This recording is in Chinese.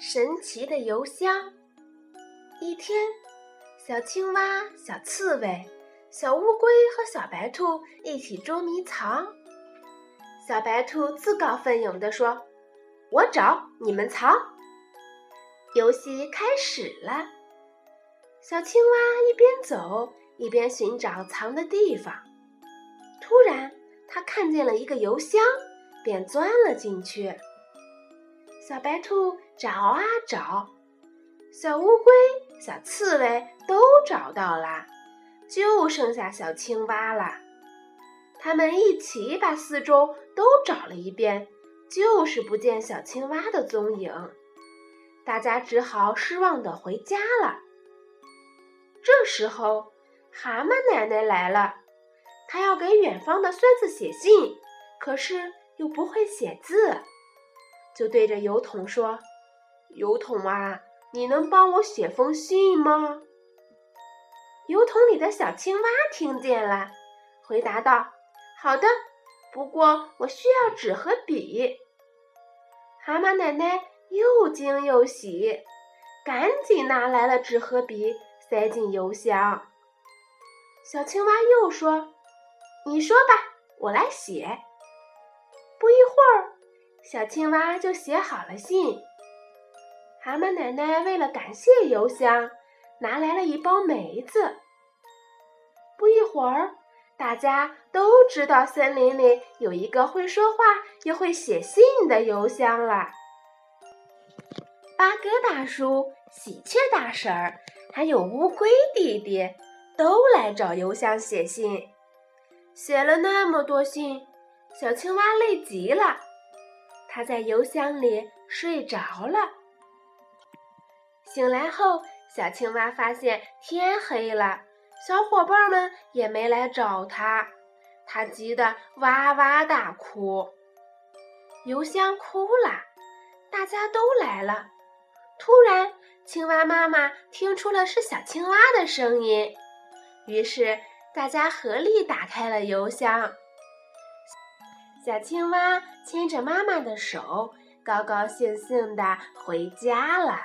神奇的邮箱。一天，小青蛙、小刺猬、小乌龟和小白兔一起捉迷藏。小白兔自告奋勇地说：“我找，你们藏。”游戏开始了。小青蛙一边走一边寻找藏的地方。突然，它看见了一个邮箱，便钻了进去。小白兔找啊找，小乌龟、小刺猬都找到了，就剩下小青蛙了。他们一起把四周都找了一遍，就是不见小青蛙的踪影。大家只好失望的回家了。这时候，蛤蟆奶奶来了，她要给远方的孙子写信，可是又不会写字。就对着油桶说：“油桶啊，你能帮我写封信吗？”油桶里的小青蛙听见了，回答道：“好的，不过我需要纸和笔。”蛤蟆奶奶又惊又喜，赶紧拿来了纸和笔，塞进邮箱。小青蛙又说：“你说吧，我来写。”不一会儿。小青蛙就写好了信。蛤蟆奶奶为了感谢邮箱，拿来了一包梅子。不一会儿，大家都知道森林里有一个会说话又会写信的邮箱了。八哥大叔、喜鹊大婶儿还有乌龟弟弟都来找邮箱写信。写了那么多信，小青蛙累极了。他在邮箱里睡着了。醒来后，小青蛙发现天黑了，小伙伴们也没来找他，他急得哇哇大哭。邮箱哭了，大家都来了。突然，青蛙妈妈听出了是小青蛙的声音，于是大家合力打开了邮箱。小青蛙牵着妈妈的手，高高兴兴地回家了。